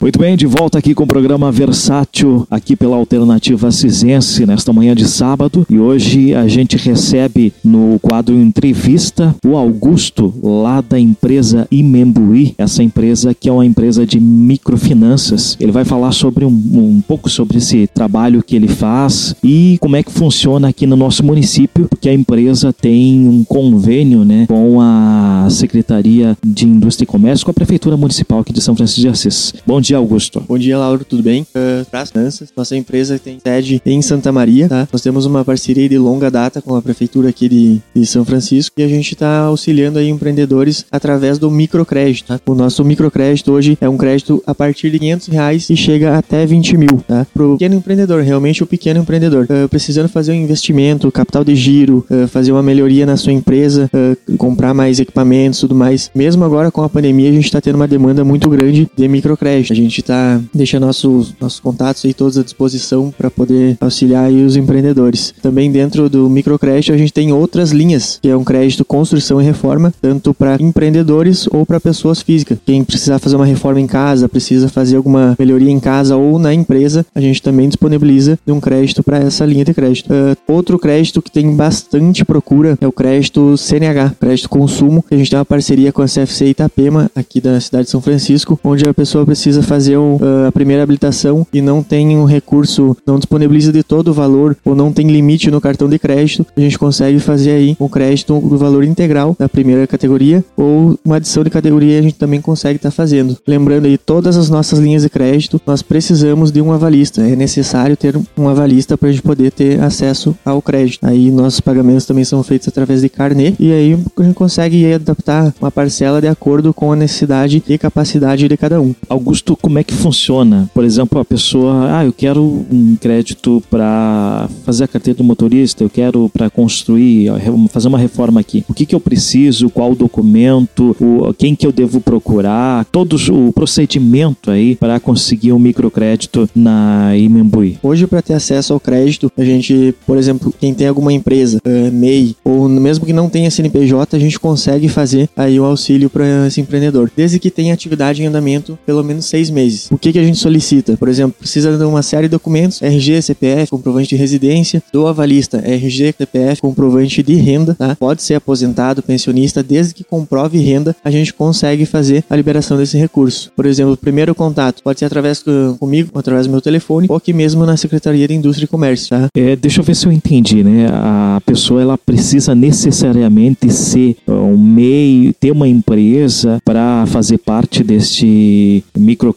Muito bem, de volta aqui com o programa Versátil, aqui pela Alternativa Cisense, nesta manhã de sábado. E hoje a gente recebe no quadro Entrevista o Augusto, lá da empresa Imembuí, essa empresa que é uma empresa de microfinanças. Ele vai falar sobre um, um pouco sobre esse trabalho que ele faz e como é que funciona aqui no nosso município, porque a empresa tem um convênio né, com a Secretaria de Indústria e Comércio, com a Prefeitura Municipal aqui de São Francisco de Assis. Bom dia, Augusto. Bom dia, Lauro, tudo bem? Uh, para as finanças, nossa empresa tem sede em Santa Maria, tá? Nós temos uma parceria de longa data com a prefeitura aqui de, de São Francisco e a gente está auxiliando aí empreendedores através do microcrédito, tá? O nosso microcrédito hoje é um crédito a partir de 500 reais e chega até 20 mil, tá? Pro pequeno empreendedor, realmente o pequeno empreendedor, uh, precisando fazer um investimento, capital de giro, uh, fazer uma melhoria na sua empresa, comprar mais equipamentos, tudo mais. Mesmo agora com a pandemia, a gente está tendo uma demanda muito grande de microcrédito. Gente está deixando nossos, nossos contatos aí todos à disposição para poder auxiliar os empreendedores. Também dentro do microcrédito a gente tem outras linhas, que é um crédito construção e reforma, tanto para empreendedores ou para pessoas físicas. Quem precisar fazer uma reforma em casa, precisa fazer alguma melhoria em casa ou na empresa, a gente também disponibiliza um crédito para essa linha de crédito. Uh, outro crédito que tem bastante procura é o crédito CNH, crédito consumo, a gente tem uma parceria com a CFC Itapema, aqui da cidade de São Francisco, onde a pessoa precisa fazer uh, a primeira habilitação e não tem um recurso, não disponibiliza de todo o valor ou não tem limite no cartão de crédito, a gente consegue fazer aí um crédito do valor integral da primeira categoria ou uma adição de categoria a gente também consegue estar tá fazendo. Lembrando aí, todas as nossas linhas de crédito, nós precisamos de um avalista. É necessário ter um avalista para a gente poder ter acesso ao crédito. Aí nossos pagamentos também são feitos através de carnê e aí a gente consegue adaptar uma parcela de acordo com a necessidade e capacidade de cada um. Augusto, como é que funciona? Por exemplo, a pessoa, ah, eu quero um crédito para fazer a carteira do motorista, eu quero para construir, fazer uma reforma aqui. O que, que eu preciso? Qual documento? O, quem que eu devo procurar? Todo o procedimento aí para conseguir um microcrédito na Imembuí. Hoje, para ter acesso ao crédito, a gente, por exemplo, quem tem alguma empresa, uh, MEI, ou mesmo que não tenha CNPJ, a gente consegue fazer aí o auxílio para esse empreendedor, desde que tenha atividade em andamento pelo menos seis meses. O que, que a gente solicita? Por exemplo, precisa de uma série de documentos, RG, CPF, comprovante de residência, do avalista, RG, CPF, comprovante de renda, tá? Pode ser aposentado, pensionista, desde que comprove renda, a gente consegue fazer a liberação desse recurso. Por exemplo, o primeiro contato pode ser através do, comigo, através do meu telefone, ou aqui mesmo na Secretaria de Indústria e Comércio, tá? É, deixa eu ver se eu entendi, né? A pessoa, ela precisa necessariamente ser um meio, ter uma empresa para fazer parte deste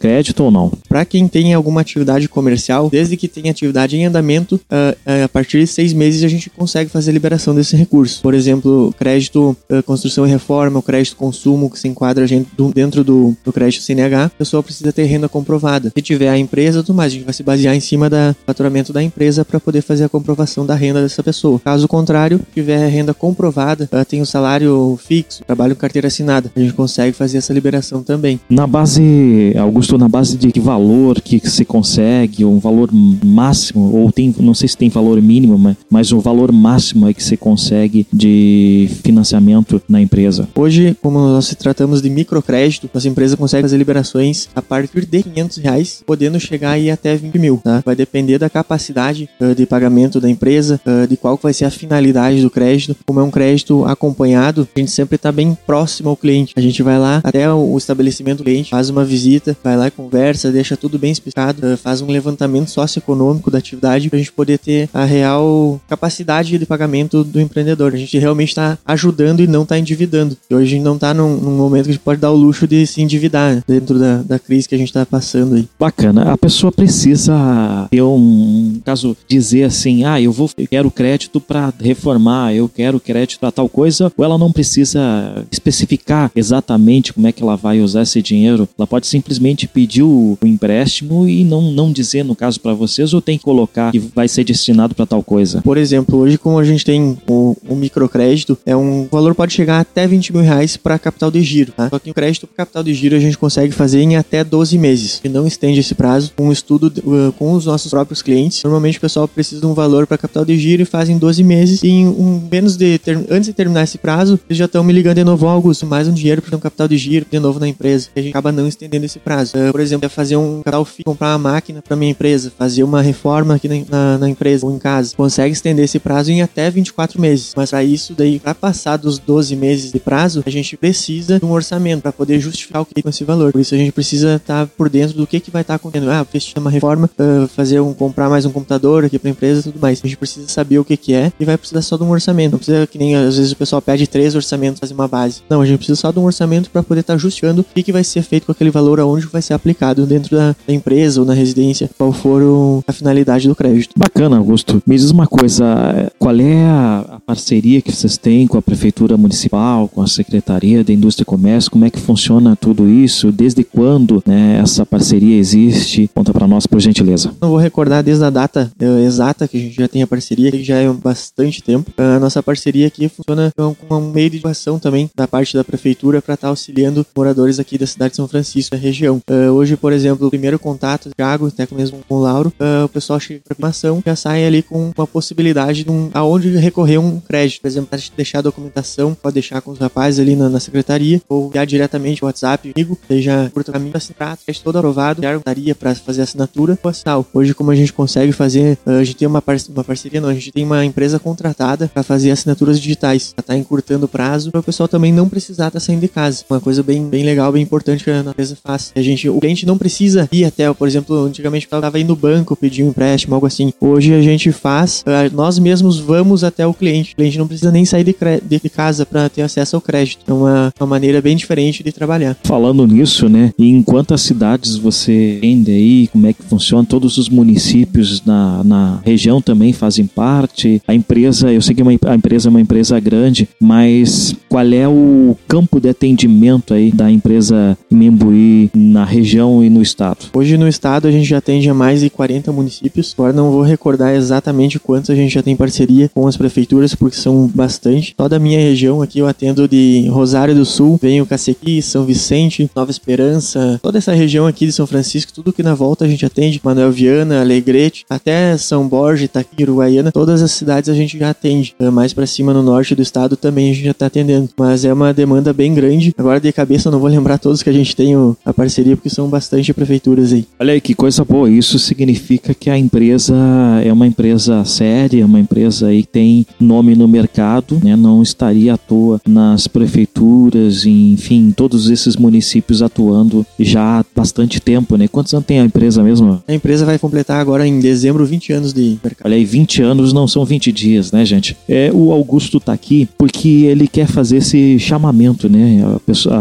microcrédito ou não? Para quem tem alguma atividade comercial, desde que tenha atividade em andamento, uh, uh, a partir de seis meses a gente consegue fazer a liberação desse recurso. Por exemplo, crédito uh, construção e reforma, o crédito consumo que se enquadra dentro do, do crédito CNH, a pessoa precisa ter renda comprovada. Se tiver a empresa, tudo mais, a gente vai se basear em cima do faturamento da empresa para poder fazer a comprovação da renda dessa pessoa. Caso contrário, tiver renda comprovada, tem o salário fixo, trabalho com carteira assinada, a gente consegue fazer essa liberação também. Na base, Augusto, na base de que valor que se consegue, um valor máximo, ou tem, não sei se tem valor mínimo, mas, mas o valor máximo é que se consegue de financiamento na empresa? Hoje, como nós tratamos de microcrédito, nossa empresa consegue fazer liberações a partir de 500 reais, podendo chegar aí até 20 mil, tá? Vai depender da capacidade uh, de pagamento da empresa, uh, de qual vai ser a finalidade do crédito. Como é um crédito acompanhado, a gente sempre está bem próximo ao cliente. A gente vai lá até o estabelecimento do cliente, faz uma visita, vai lá e conversa, deixa tudo bem explicado, uh, faz um levantamento socioeconômico da atividade para a gente poder ter a real capacidade de pagamento do empreendedor. A gente realmente está ajudando e não está endividando. E hoje a gente não está num, num, momento que a gente pode dar o luxo de se endividar né, dentro da, da crise que a gente está passando aí. Bacana. A pessoa precisa ter um caso dizer assim, ah, eu vou, eu quero crédito para reformar, eu quero crédito para tal coisa, ou ela não precisa especificar exatamente como é que ela vai usar esse dinheiro. Ela pode simplesmente pedir o, empréstimo e não, não dizer no caso para vocês, ou tem que colocar que vai ser destinado para tal coisa. Por exemplo, hoje como a gente tem o, o microcrédito, é um o valor pode chegar até 20 mil reais para capital de giro. Tá? Só que o crédito para capital de giro a gente consegue fazer em até 12 meses. E não estende esse prazo com um estudo uh, com os nossos próprios clientes. Normalmente o pessoal precisa de um valor para capital de giro e fazem 12 meses. E em um, menos de antes de terminar esse prazo, eles já estão me ligando de novo, Augusto, mais um dinheiro para ter um capital de giro de novo na empresa. E a gente acaba não estendendo esse prazo. Prefeituras. Uh, por exemplo, é fazer um capital comprar uma máquina para minha empresa, fazer uma reforma aqui na, na, na, empresa ou em casa. Consegue estender esse prazo em até 24 meses. Mas para isso, daí, para passar dos 12 meses de prazo, a gente precisa de um orçamento para poder justificar o que é esse valor. Por isso a gente precisa estar tá por dentro do que, que vai estar tá acontecendo. Ah, fez uma reforma, uh, fazer um comprar mais um computador aqui para empresa tudo mais. A gente precisa saber o que, que é e vai precisar só de um orçamento. Não precisa que nem às vezes o pessoal pede três orçamentos fazer uma base. Não, a gente precisa só de um orçamento para poder estar tá justificando o que, que vai ser feito com aquele valor, aonde vai ser aplicado dentro da, empresa ou na residência, qual for o, a finalidade do crédito. Bacana, Augusto. Me diz uma coisa, qual é a, a parceria que vocês têm com a Prefeitura Municipal, com a Secretaria da Indústria e Comércio? Como é que funciona tudo isso? Desde quando né, essa parceria existe? Conta para nós, por gentileza. Não vou recordar desde a data uh, exata que a gente já tem a parceria, que já é bastante tempo. A nossa parceria aqui funciona com um meio de educação também da parte da Prefeitura para estar tá auxiliando moradores aqui da cidade de São Francisco, da região. Uh, hoje, por exemplo, o primeiro contato, Thiago, até mesmo com o Lauro, uh, o pessoal chega para a já sai ali com uma possibilidade de um, aonde recorrer um crédito. Por exemplo, deixar a documentação, pode deixar com os rapazes ali na, na secretaria, ou enviar diretamente o WhatsApp comigo, seja por caminho assinar, crédito todo aprovado, daria para fazer assinatura postal. Hoje, como a gente consegue fazer, uh, a gente tem uma, par uma parceria, não, a gente tem uma empresa contratada para fazer assinaturas digitais, para tá encurtando o prazo, para o pessoal também não precisar estar tá saindo de casa. Uma coisa bem, bem legal, bem importante que a empresa faz. A gente, o cliente não precisa ir até, por exemplo, antigamente estava indo no banco pedir um empréstimo, algo assim. Hoje a gente faz, nós mesmos vamos até o cliente. O cliente não precisa nem sair de, de casa para ter acesso ao crédito. É uma, uma maneira bem diferente de trabalhar. Falando nisso, né? Em quantas cidades você vende aí? Como é que funciona? Todos os municípios na, na região também fazem parte. A empresa, eu sei que uma, a empresa é uma empresa grande, mas qual é o campo de atendimento aí da empresa Membuí na região e no estado? Hoje no estado a gente já atende a mais de 40 municípios. Agora não vou recordar exatamente quantos a gente já tem parceria com as prefeituras, porque são bastante. Toda a minha região aqui eu atendo de Rosário do Sul, venho Cacequi, São Vicente, Nova Esperança, toda essa região aqui de São Francisco, tudo que na volta a gente atende, Manuel Viana, Alegrete, até São Borja, Itaqui, Uruguaiana, todas as cidades a gente já atende. Ah, mais para cima no norte do estado também a gente já tá atendendo, mas é uma demanda bem grande. Agora de cabeça eu não vou lembrar todos que a gente tem a parceria, porque são bastante prefeituras aí. Olha aí que coisa boa, isso significa que a empresa é uma empresa séria, uma empresa aí que tem nome no mercado, né? Não estaria à toa nas prefeituras, enfim, todos esses municípios atuando já há bastante tempo, né? Quantos anos tem a empresa mesmo? A empresa vai completar agora em dezembro 20 anos de mercado. Olha aí, 20 anos não são 20 dias, né, gente? É, o Augusto tá aqui porque ele quer fazer esse chamamento, né?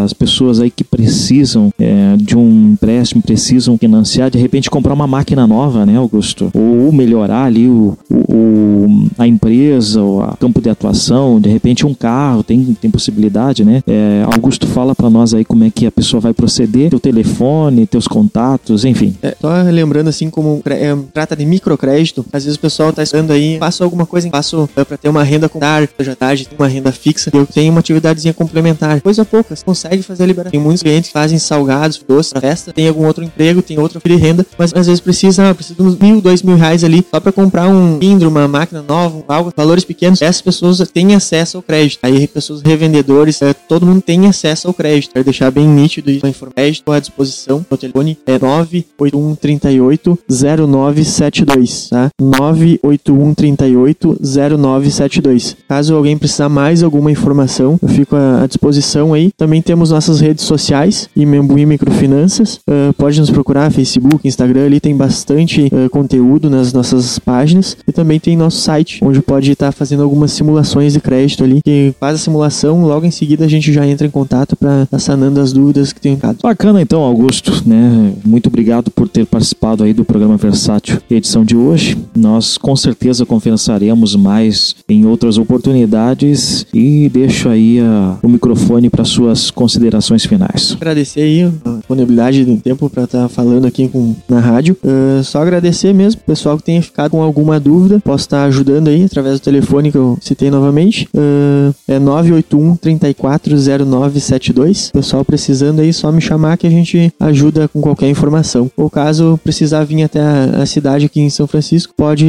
As pessoas aí que precisam é, de um empréstimo, precisam financiar, de repente comprar uma máquina nova, né, Augusto? Ou melhorar ali o, o, a empresa, o campo de atuação, de repente um carro, tem, tem possibilidade, né? É, Augusto fala para nós aí como é que a pessoa vai proceder, teu telefone, teus contatos, enfim. É, só lembrando assim como é, trata de microcrédito, às vezes o pessoal tá estudando aí, faço alguma coisa, faço é, para ter uma renda complementar, já tarde tem uma renda fixa, eu tenho uma atividadezinha complementar. Coisa pouca, você consegue fazer a liberação. Tem muitos clientes que fazem salgados, doces festa, tem algum outro emprego, tem outra de renda, mas às vezes precisa, precisa de uns mil, dois mil reais ali só para comprar um indro, uma máquina nova, algo, valores pequenos. Essas pessoas têm acesso ao crédito. Aí pessoas revendedores, é, todo mundo tem acesso ao crédito. Quero deixar bem nítido isso. A crédito à disposição. O telefone é 981 38 0972, tá? 981 38 0972. Caso alguém precisar mais alguma informação, eu fico à disposição aí. Também temos nossas redes sociais, Imembuí Microfinanças. Uh, pode nos procurar, Facebook, Instagram, ali tem bastante uh, conteúdo nas nossas páginas. E também tem nosso site, onde pode estar tá fazendo algumas simulações de crédito ali, que faz a simulação, logo em seguida a gente já entra em contato para estar tá sanando as dúvidas que tem ficado. Bacana então, Augusto, né? Muito obrigado por ter participado aí do programa Versátil edição de hoje. Nós com certeza conversaremos mais em outras oportunidades e deixo aí a, o microfone para suas considerações finais. Agradecer aí disponibilidade do tempo para estar tá falando aqui com, na rádio. Uh, só agradecer mesmo, pessoal que tenha ficado com alguma dúvida, posso estar ajudando aí através do telefone que eu citei novamente. Uh, é 981 340972. Pessoal precisando aí, só me chamar que a gente ajuda com qualquer informação. Ou caso precisar vir até a, a cidade aqui em São Francisco, pode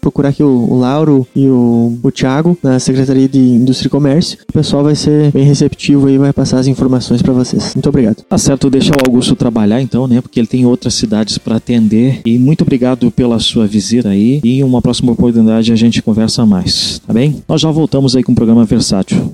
procurar aqui o, o Lauro e o, o Thiago na Secretaria de Indústria e Comércio. O pessoal vai ser bem receptivo e vai passar as informações para vocês. Muito obrigado. Tá certo, deixa o Augusto trabalhar então, né? Porque ele tem outras cidades para atender. E muito obrigado pela sua visita aí. E uma próxima oportunidade a gente conversa mais, tá bem? Nós já voltamos aí com o programa Versátil.